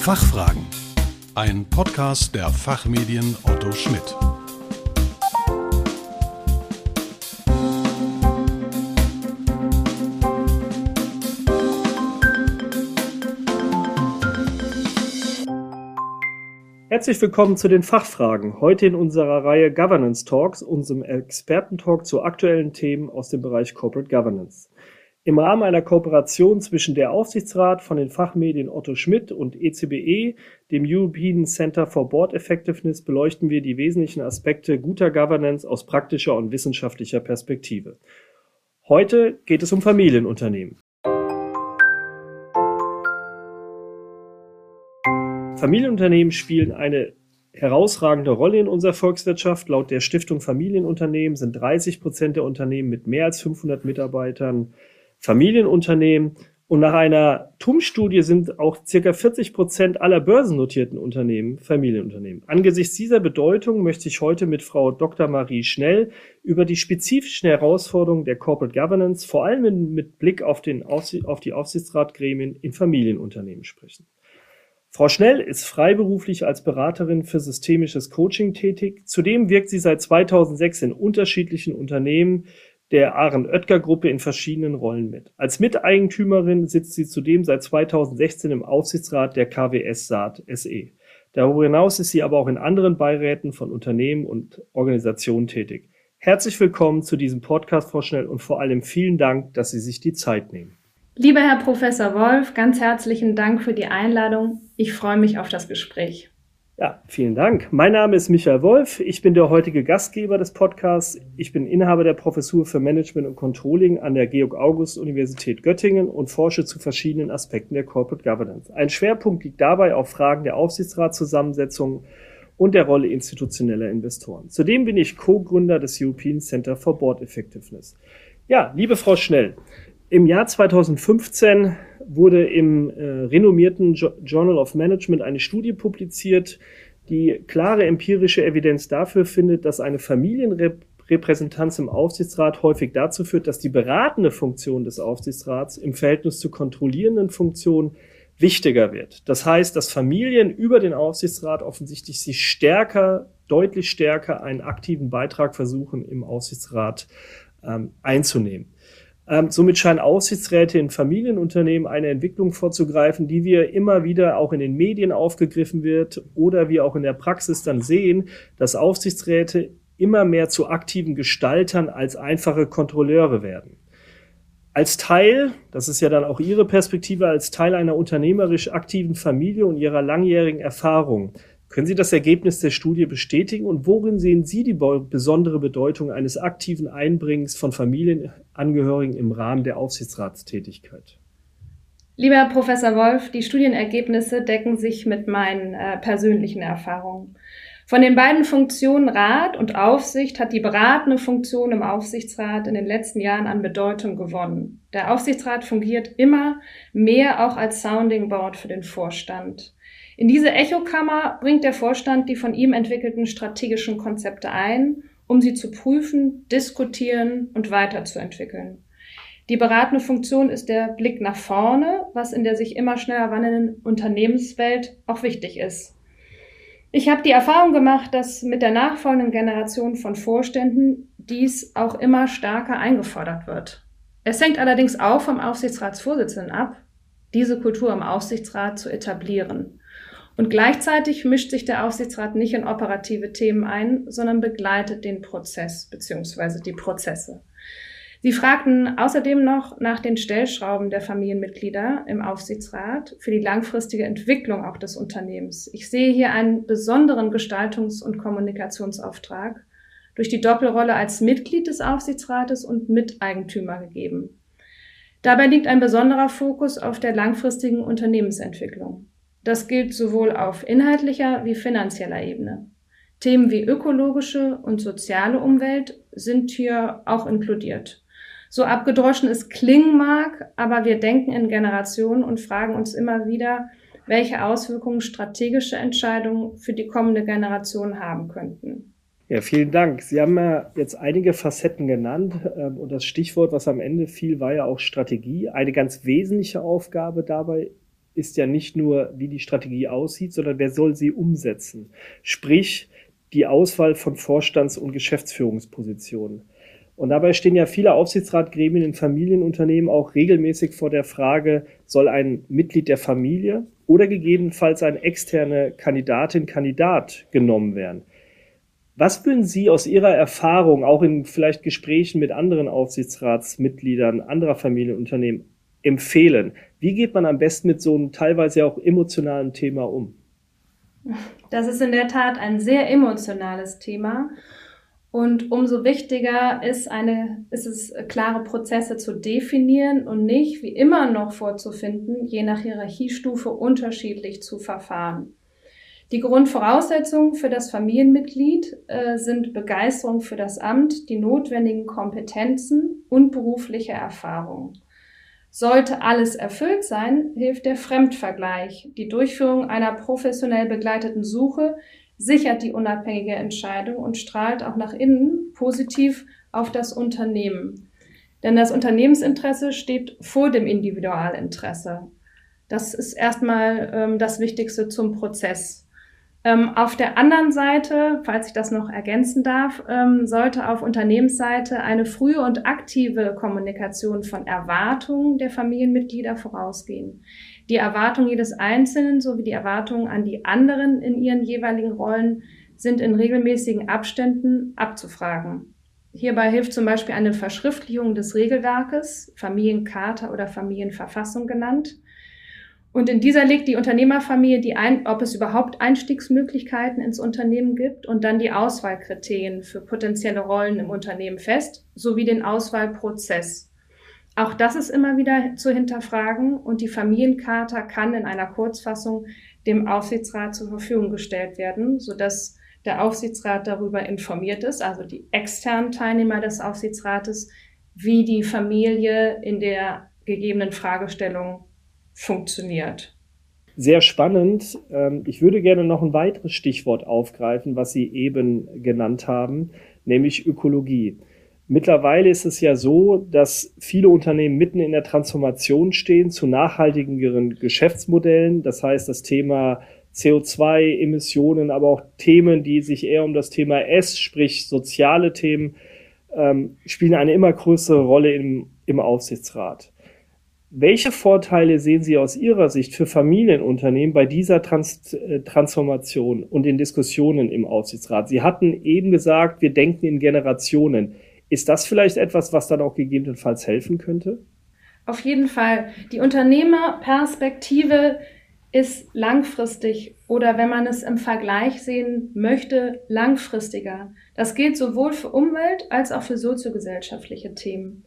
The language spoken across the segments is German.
Fachfragen. Ein Podcast der Fachmedien Otto Schmidt. Herzlich willkommen zu den Fachfragen. Heute in unserer Reihe Governance Talks, unserem Expertentalk zu aktuellen Themen aus dem Bereich Corporate Governance. Im Rahmen einer Kooperation zwischen der Aufsichtsrat von den Fachmedien Otto Schmidt und ECBE, dem European Center for Board Effectiveness, beleuchten wir die wesentlichen Aspekte guter Governance aus praktischer und wissenschaftlicher Perspektive. Heute geht es um Familienunternehmen. Familienunternehmen spielen eine herausragende Rolle in unserer Volkswirtschaft. Laut der Stiftung Familienunternehmen sind 30 Prozent der Unternehmen mit mehr als 500 Mitarbeitern Familienunternehmen. Und nach einer TUM-Studie sind auch circa 40 Prozent aller börsennotierten Unternehmen Familienunternehmen. Angesichts dieser Bedeutung möchte ich heute mit Frau Dr. Marie Schnell über die spezifischen Herausforderungen der Corporate Governance, vor allem mit Blick auf, den Aufsicht, auf die Aufsichtsratgremien in Familienunternehmen sprechen. Frau Schnell ist freiberuflich als Beraterin für systemisches Coaching tätig. Zudem wirkt sie seit 2006 in unterschiedlichen Unternehmen der Aaron-Oetker-Gruppe in verschiedenen Rollen mit. Als Miteigentümerin sitzt sie zudem seit 2016 im Aufsichtsrat der KWS Saat SE. Darüber hinaus ist sie aber auch in anderen Beiräten von Unternehmen und Organisationen tätig. Herzlich willkommen zu diesem Podcast, Frau Schnell, und vor allem vielen Dank, dass Sie sich die Zeit nehmen. Lieber Herr Professor Wolf, ganz herzlichen Dank für die Einladung. Ich freue mich auf das Gespräch. Ja, vielen Dank. Mein Name ist Michael Wolf. Ich bin der heutige Gastgeber des Podcasts. Ich bin Inhaber der Professur für Management und Controlling an der Georg-August-Universität Göttingen und forsche zu verschiedenen Aspekten der Corporate Governance. Ein Schwerpunkt liegt dabei auf Fragen der Aufsichtsratszusammensetzung und der Rolle institutioneller Investoren. Zudem bin ich Co-Gründer des European Center for Board Effectiveness. Ja, liebe Frau Schnell, im Jahr 2015 wurde im äh, renommierten jo Journal of Management eine Studie publiziert, die klare empirische Evidenz dafür findet, dass eine Familienrepräsentanz im Aufsichtsrat häufig dazu führt, dass die beratende Funktion des Aufsichtsrats im Verhältnis zur kontrollierenden Funktion wichtiger wird. Das heißt, dass Familien über den Aufsichtsrat offensichtlich sich stärker, deutlich stärker einen aktiven Beitrag versuchen, im Aufsichtsrat ähm, einzunehmen. Ähm, somit scheinen Aufsichtsräte in Familienunternehmen eine Entwicklung vorzugreifen, die wir immer wieder auch in den Medien aufgegriffen wird oder wir auch in der Praxis dann sehen, dass Aufsichtsräte immer mehr zu aktiven Gestaltern als einfache Kontrolleure werden. Als Teil, das ist ja dann auch Ihre Perspektive, als Teil einer unternehmerisch aktiven Familie und Ihrer langjährigen Erfahrung, können Sie das Ergebnis der Studie bestätigen und worin sehen Sie die besondere Bedeutung eines aktiven Einbringens von Familienangehörigen im Rahmen der Aufsichtsratstätigkeit? Lieber Professor Wolf, die Studienergebnisse decken sich mit meinen äh, persönlichen Erfahrungen. Von den beiden Funktionen Rat und Aufsicht hat die beratende Funktion im Aufsichtsrat in den letzten Jahren an Bedeutung gewonnen. Der Aufsichtsrat fungiert immer mehr auch als Sounding Board für den Vorstand. In diese Echokammer bringt der Vorstand die von ihm entwickelten strategischen Konzepte ein, um sie zu prüfen, diskutieren und weiterzuentwickeln. Die beratende Funktion ist der Blick nach vorne, was in der sich immer schneller wandelnden Unternehmenswelt auch wichtig ist. Ich habe die Erfahrung gemacht, dass mit der nachfolgenden Generation von Vorständen dies auch immer stärker eingefordert wird. Es hängt allerdings auch vom Aufsichtsratsvorsitzenden ab, diese Kultur im Aufsichtsrat zu etablieren. Und gleichzeitig mischt sich der Aufsichtsrat nicht in operative Themen ein, sondern begleitet den Prozess bzw. die Prozesse. Sie fragten außerdem noch nach den Stellschrauben der Familienmitglieder im Aufsichtsrat für die langfristige Entwicklung auch des Unternehmens. Ich sehe hier einen besonderen Gestaltungs- und Kommunikationsauftrag durch die Doppelrolle als Mitglied des Aufsichtsrates und Miteigentümer gegeben. Dabei liegt ein besonderer Fokus auf der langfristigen Unternehmensentwicklung. Das gilt sowohl auf inhaltlicher wie finanzieller Ebene. Themen wie ökologische und soziale Umwelt sind hier auch inkludiert. So abgedroschen es klingen mag, aber wir denken in Generationen und fragen uns immer wieder, welche Auswirkungen strategische Entscheidungen für die kommende Generation haben könnten. Ja, vielen Dank. Sie haben ja jetzt einige Facetten genannt ähm, und das Stichwort, was am Ende fiel, war ja auch Strategie. Eine ganz wesentliche Aufgabe dabei ist ja nicht nur, wie die Strategie aussieht, sondern wer soll sie umsetzen. Sprich, die Auswahl von Vorstands- und Geschäftsführungspositionen. Und dabei stehen ja viele Aufsichtsratgremien in Familienunternehmen auch regelmäßig vor der Frage, soll ein Mitglied der Familie oder gegebenenfalls ein externe Kandidatin, Kandidat genommen werden. Was würden Sie aus Ihrer Erfahrung, auch in vielleicht Gesprächen mit anderen Aufsichtsratsmitgliedern anderer Familienunternehmen, empfehlen? Wie geht man am besten mit so einem teilweise auch emotionalen Thema um? Das ist in der Tat ein sehr emotionales Thema. Und umso wichtiger ist, eine, ist es, klare Prozesse zu definieren und nicht, wie immer noch vorzufinden, je nach Hierarchiestufe unterschiedlich zu verfahren. Die Grundvoraussetzungen für das Familienmitglied äh, sind Begeisterung für das Amt, die notwendigen Kompetenzen und berufliche Erfahrung. Sollte alles erfüllt sein, hilft der Fremdvergleich. Die Durchführung einer professionell begleiteten Suche sichert die unabhängige Entscheidung und strahlt auch nach innen positiv auf das Unternehmen. Denn das Unternehmensinteresse steht vor dem Individualinteresse. Das ist erstmal ähm, das Wichtigste zum Prozess. Ähm, auf der anderen Seite, falls ich das noch ergänzen darf, ähm, sollte auf Unternehmensseite eine frühe und aktive Kommunikation von Erwartungen der Familienmitglieder vorausgehen. Die Erwartungen jedes Einzelnen sowie die Erwartungen an die anderen in ihren jeweiligen Rollen sind in regelmäßigen Abständen abzufragen. Hierbei hilft zum Beispiel eine Verschriftlichung des Regelwerkes, Familiencharta oder Familienverfassung genannt, und in dieser legt die Unternehmerfamilie die ein, ob es überhaupt Einstiegsmöglichkeiten ins Unternehmen gibt und dann die Auswahlkriterien für potenzielle Rollen im Unternehmen fest, sowie den Auswahlprozess. Auch das ist immer wieder zu hinterfragen und die Familiencharta kann in einer Kurzfassung dem Aufsichtsrat zur Verfügung gestellt werden, sodass der Aufsichtsrat darüber informiert ist, also die externen Teilnehmer des Aufsichtsrates, wie die Familie in der gegebenen Fragestellung funktioniert. Sehr spannend. Ähm, ich würde gerne noch ein weiteres Stichwort aufgreifen, was Sie eben genannt haben, nämlich Ökologie. Mittlerweile ist es ja so, dass viele Unternehmen mitten in der Transformation stehen zu nachhaltigeren Geschäftsmodellen. Das heißt, das Thema CO2-Emissionen, aber auch Themen, die sich eher um das Thema S, sprich soziale Themen, ähm, spielen eine immer größere Rolle im, im Aufsichtsrat. Welche Vorteile sehen Sie aus Ihrer Sicht für Familienunternehmen bei dieser Trans äh, Transformation und den Diskussionen im Aufsichtsrat? Sie hatten eben gesagt, wir denken in Generationen. Ist das vielleicht etwas, was dann auch gegebenenfalls helfen könnte? Auf jeden Fall. Die Unternehmerperspektive ist langfristig oder wenn man es im Vergleich sehen möchte, langfristiger. Das gilt sowohl für Umwelt als auch für soziogesellschaftliche Themen.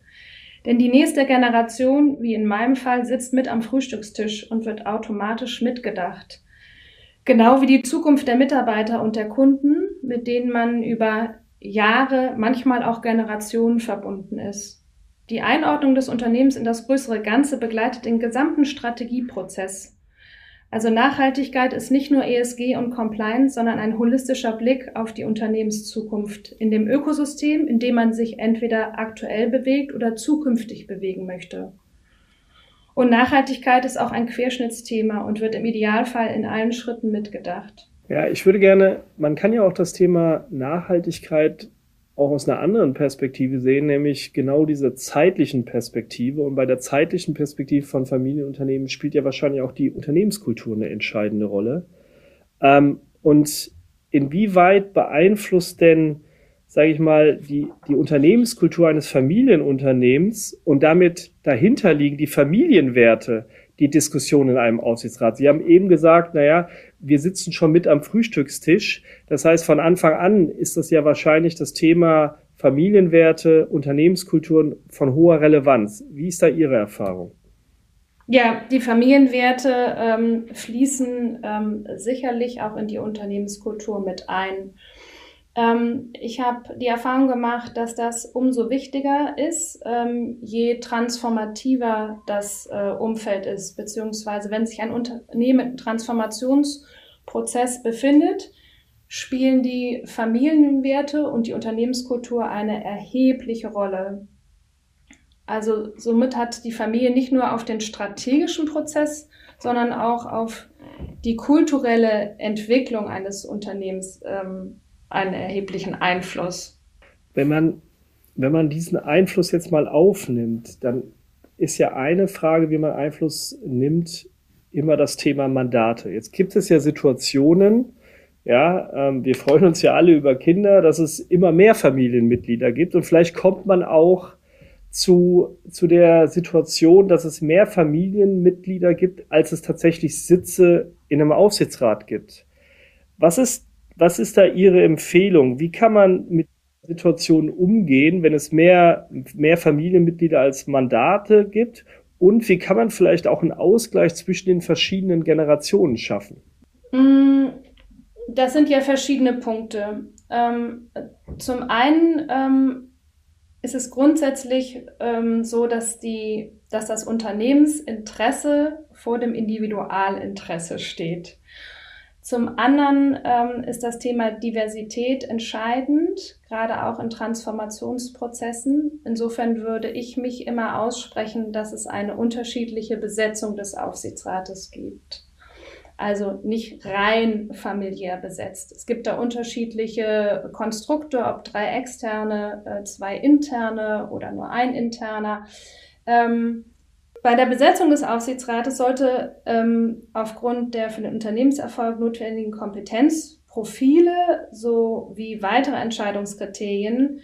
Denn die nächste Generation, wie in meinem Fall, sitzt mit am Frühstückstisch und wird automatisch mitgedacht. Genau wie die Zukunft der Mitarbeiter und der Kunden, mit denen man über Jahre, manchmal auch Generationen verbunden ist. Die Einordnung des Unternehmens in das größere Ganze begleitet den gesamten Strategieprozess. Also Nachhaltigkeit ist nicht nur ESG und Compliance, sondern ein holistischer Blick auf die Unternehmenszukunft in dem Ökosystem, in dem man sich entweder aktuell bewegt oder zukünftig bewegen möchte. Und Nachhaltigkeit ist auch ein Querschnittsthema und wird im Idealfall in allen Schritten mitgedacht. Ja, ich würde gerne, man kann ja auch das Thema Nachhaltigkeit auch aus einer anderen Perspektive sehen, nämlich genau diese zeitlichen Perspektive. Und bei der zeitlichen Perspektive von Familienunternehmen spielt ja wahrscheinlich auch die Unternehmenskultur eine entscheidende Rolle. Ähm, und inwieweit beeinflusst denn, sage ich mal, die, die Unternehmenskultur eines Familienunternehmens und damit dahinter liegen die Familienwerte, die Diskussion in einem Aufsichtsrat. Sie haben eben gesagt, naja, wir sitzen schon mit am Frühstückstisch. Das heißt, von Anfang an ist das ja wahrscheinlich das Thema Familienwerte, Unternehmenskulturen von hoher Relevanz. Wie ist da Ihre Erfahrung? Ja, die Familienwerte ähm, fließen ähm, sicherlich auch in die Unternehmenskultur mit ein. Ähm, ich habe die Erfahrung gemacht, dass das umso wichtiger ist, ähm, je transformativer das äh, Umfeld ist, beziehungsweise wenn sich ein Unternehmen im Transformationsprozess befindet, spielen die Familienwerte und die Unternehmenskultur eine erhebliche Rolle. Also somit hat die Familie nicht nur auf den strategischen Prozess, sondern auch auf die kulturelle Entwicklung eines Unternehmens ähm, einen erheblichen Einfluss. Wenn man, wenn man diesen Einfluss jetzt mal aufnimmt, dann ist ja eine Frage, wie man Einfluss nimmt, immer das Thema Mandate. Jetzt gibt es ja Situationen, ja, ähm, wir freuen uns ja alle über Kinder, dass es immer mehr Familienmitglieder gibt und vielleicht kommt man auch zu, zu der Situation, dass es mehr Familienmitglieder gibt, als es tatsächlich Sitze in einem Aufsichtsrat gibt. Was ist, was ist da Ihre Empfehlung? Wie kann man mit Situationen umgehen, wenn es mehr, mehr Familienmitglieder als Mandate gibt? Und wie kann man vielleicht auch einen Ausgleich zwischen den verschiedenen Generationen schaffen? Mm, das sind ja verschiedene Punkte. Ähm, zum einen ähm, ist es grundsätzlich ähm, so, dass, die, dass das Unternehmensinteresse vor dem Individualinteresse steht. Zum anderen ähm, ist das Thema Diversität entscheidend, gerade auch in Transformationsprozessen. Insofern würde ich mich immer aussprechen, dass es eine unterschiedliche Besetzung des Aufsichtsrates gibt also nicht rein familiär besetzt. Es gibt da unterschiedliche Konstrukte, ob drei externe, äh, zwei interne oder nur ein interner. Ähm, bei der Besetzung des Aufsichtsrates sollte ähm, aufgrund der für den Unternehmenserfolg notwendigen Kompetenzprofile sowie weitere Entscheidungskriterien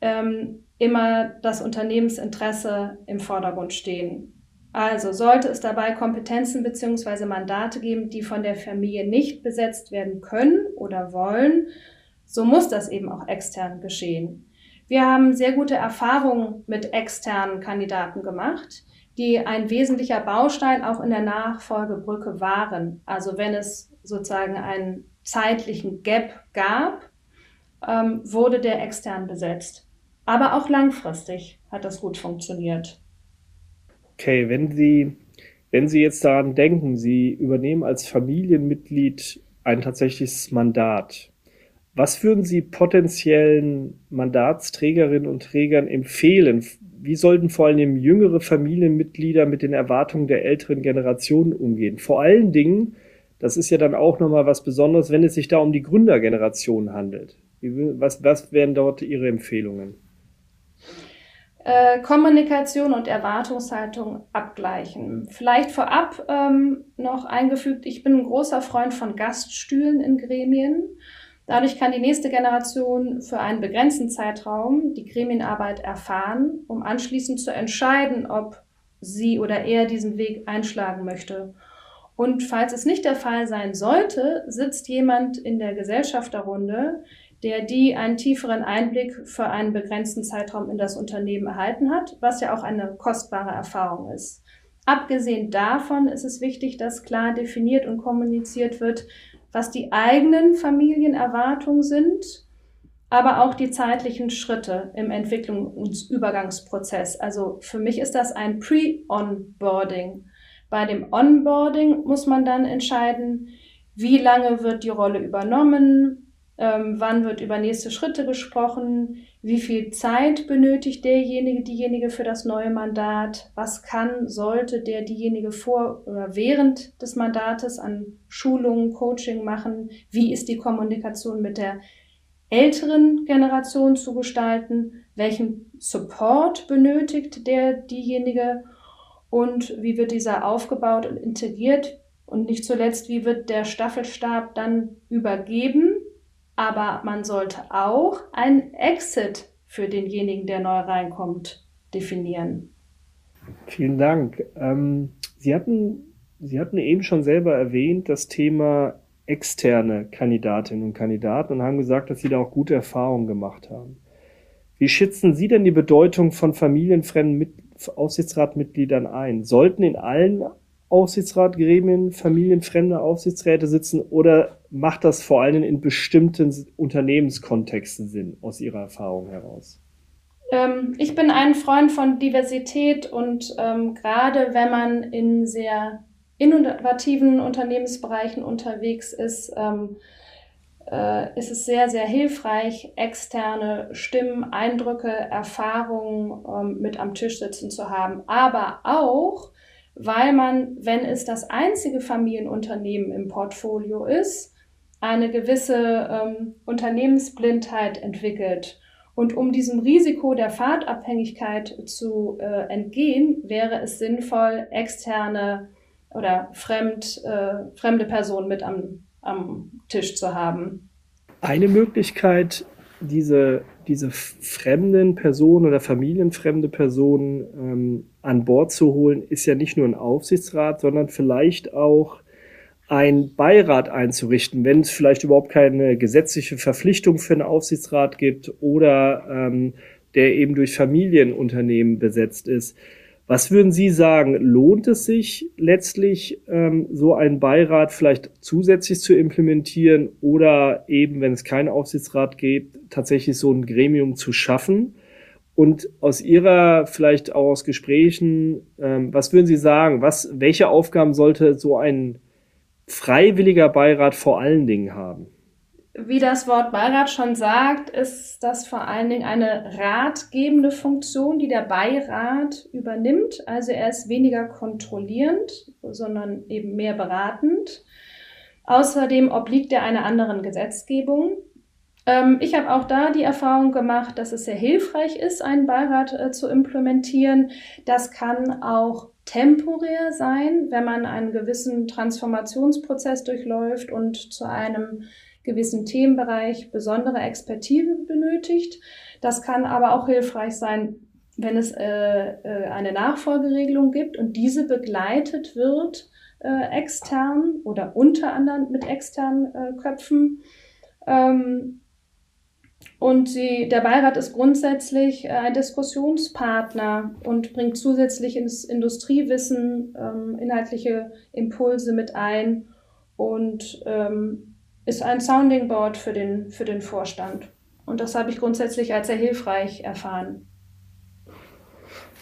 ähm, immer das Unternehmensinteresse im Vordergrund stehen. Also sollte es dabei Kompetenzen bzw. Mandate geben, die von der Familie nicht besetzt werden können oder wollen, so muss das eben auch extern geschehen. Wir haben sehr gute Erfahrungen mit externen Kandidaten gemacht, die ein wesentlicher Baustein auch in der Nachfolgebrücke waren. Also wenn es sozusagen einen zeitlichen Gap gab, ähm, wurde der extern besetzt. Aber auch langfristig hat das gut funktioniert. Okay, wenn Sie, wenn Sie jetzt daran denken, Sie übernehmen als Familienmitglied ein tatsächliches Mandat. Was würden Sie potenziellen Mandatsträgerinnen und Trägern empfehlen? Wie sollten vor allem jüngere Familienmitglieder mit den Erwartungen der älteren Generation umgehen? Vor allen Dingen, das ist ja dann auch nochmal was Besonderes, wenn es sich da um die Gründergeneration handelt. Was, was wären dort Ihre Empfehlungen? Äh, Kommunikation und Erwartungshaltung abgleichen. Vielleicht vorab ähm, noch eingefügt, ich bin ein großer Freund von Gaststühlen in Gremien. Dadurch kann die nächste Generation für einen begrenzten Zeitraum die Gremienarbeit erfahren, um anschließend zu entscheiden, ob sie oder er diesen Weg einschlagen möchte. Und falls es nicht der Fall sein sollte, sitzt jemand in der Gesellschafterrunde, der die einen tieferen Einblick für einen begrenzten Zeitraum in das Unternehmen erhalten hat, was ja auch eine kostbare Erfahrung ist. Abgesehen davon ist es wichtig, dass klar definiert und kommuniziert wird, was die eigenen Familienerwartungen sind, aber auch die zeitlichen Schritte im Entwicklungsübergangsprozess. Also für mich ist das ein Pre-Onboarding. Bei dem Onboarding muss man dann entscheiden, wie lange wird die Rolle übernommen, ähm, wann wird über nächste Schritte gesprochen? Wie viel Zeit benötigt derjenige, diejenige für das neue Mandat? Was kann, sollte der, diejenige vor oder während des Mandates an Schulungen, Coaching machen? Wie ist die Kommunikation mit der älteren Generation zu gestalten? Welchen Support benötigt der, diejenige? Und wie wird dieser aufgebaut und integriert? Und nicht zuletzt, wie wird der Staffelstab dann übergeben aber man sollte auch einen Exit für denjenigen, der neu reinkommt, definieren. Vielen Dank. Ähm, Sie, hatten, Sie hatten eben schon selber erwähnt, das Thema externe Kandidatinnen und Kandidaten und haben gesagt, dass Sie da auch gute Erfahrungen gemacht haben. Wie schätzen Sie denn die Bedeutung von familienfremden Mit Aufsichtsratmitgliedern ein? Sollten in allen Aufsichtsratgremien familienfremde Aufsichtsräte sitzen oder macht das vor allem in bestimmten Unternehmenskontexten Sinn aus Ihrer Erfahrung heraus? Ähm, ich bin ein Freund von Diversität und ähm, gerade wenn man in sehr innovativen Unternehmensbereichen unterwegs ist, ähm, äh, ist es sehr, sehr hilfreich, externe Stimmen, Eindrücke, Erfahrungen ähm, mit am Tisch sitzen zu haben. Aber auch, weil man, wenn es das einzige Familienunternehmen im Portfolio ist, eine gewisse ähm, Unternehmensblindheit entwickelt. Und um diesem Risiko der Fahrtabhängigkeit zu äh, entgehen, wäre es sinnvoll, externe oder fremd, äh, fremde Personen mit am, am Tisch zu haben. Eine Möglichkeit, diese, diese fremden Personen oder familienfremde Personen ähm, an Bord zu holen, ist ja nicht nur ein Aufsichtsrat, sondern vielleicht auch ein Beirat einzurichten, wenn es vielleicht überhaupt keine gesetzliche Verpflichtung für einen Aufsichtsrat gibt oder ähm, der eben durch Familienunternehmen besetzt ist. Was würden Sie sagen, lohnt es sich letztlich, ähm, so einen Beirat vielleicht zusätzlich zu implementieren oder eben, wenn es keinen Aufsichtsrat gibt, tatsächlich so ein Gremium zu schaffen? Und aus Ihrer, vielleicht auch aus Gesprächen, ähm, was würden Sie sagen, was, welche Aufgaben sollte so ein freiwilliger Beirat vor allen Dingen haben? Wie das Wort Beirat schon sagt, ist das vor allen Dingen eine ratgebende Funktion, die der Beirat übernimmt. Also er ist weniger kontrollierend, sondern eben mehr beratend. Außerdem obliegt er einer anderen Gesetzgebung. Ähm, ich habe auch da die Erfahrung gemacht, dass es sehr hilfreich ist, einen Beirat äh, zu implementieren. Das kann auch temporär sein, wenn man einen gewissen Transformationsprozess durchläuft und zu einem gewissen Themenbereich besondere Expertise benötigt. Das kann aber auch hilfreich sein, wenn es äh, äh, eine Nachfolgeregelung gibt und diese begleitet wird äh, extern oder unter anderem mit externen äh, Köpfen. Ähm, und sie, der Beirat ist grundsätzlich äh, ein Diskussionspartner und bringt zusätzlich ins Industriewissen ähm, inhaltliche Impulse mit ein und ähm, ist ein Sounding Board für den, für den Vorstand. Und das habe ich grundsätzlich als sehr hilfreich erfahren.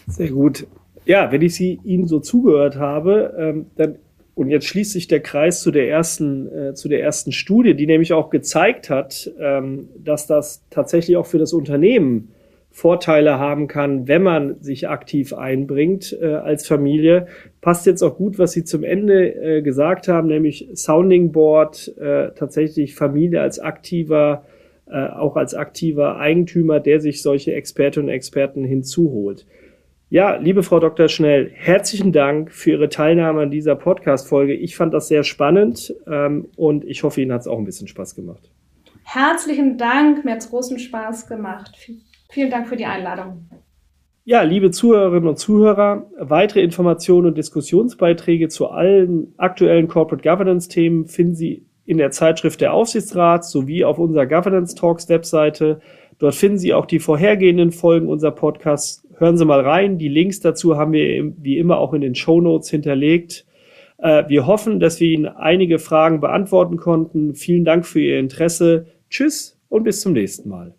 Sehr gut. Ja, wenn ich Sie Ihnen so zugehört habe, ähm, dann und jetzt schließt sich der Kreis zu der ersten, äh, zu der ersten Studie, die nämlich auch gezeigt hat, ähm, dass das tatsächlich auch für das Unternehmen Vorteile haben kann, wenn man sich aktiv einbringt äh, als Familie. Passt jetzt auch gut, was Sie zum Ende äh, gesagt haben, nämlich Sounding Board, äh, tatsächlich Familie als aktiver, äh, auch als aktiver Eigentümer, der sich solche Expertinnen und Experten hinzuholt. Ja, liebe Frau Dr. Schnell, herzlichen Dank für Ihre Teilnahme an dieser Podcast-Folge. Ich fand das sehr spannend ähm, und ich hoffe, Ihnen hat es auch ein bisschen Spaß gemacht. Herzlichen Dank, mir hat es großen Spaß gemacht. Vielen Dank für die Einladung. Ja, liebe Zuhörerinnen und Zuhörer, weitere Informationen und Diskussionsbeiträge zu allen aktuellen Corporate Governance Themen finden Sie in der Zeitschrift der Aufsichtsrat sowie auf unserer Governance Talks Webseite. Dort finden Sie auch die vorhergehenden Folgen unserer Podcasts. Hören Sie mal rein. Die Links dazu haben wir wie immer auch in den Show Notes hinterlegt. Äh, wir hoffen, dass wir Ihnen einige Fragen beantworten konnten. Vielen Dank für Ihr Interesse. Tschüss und bis zum nächsten Mal.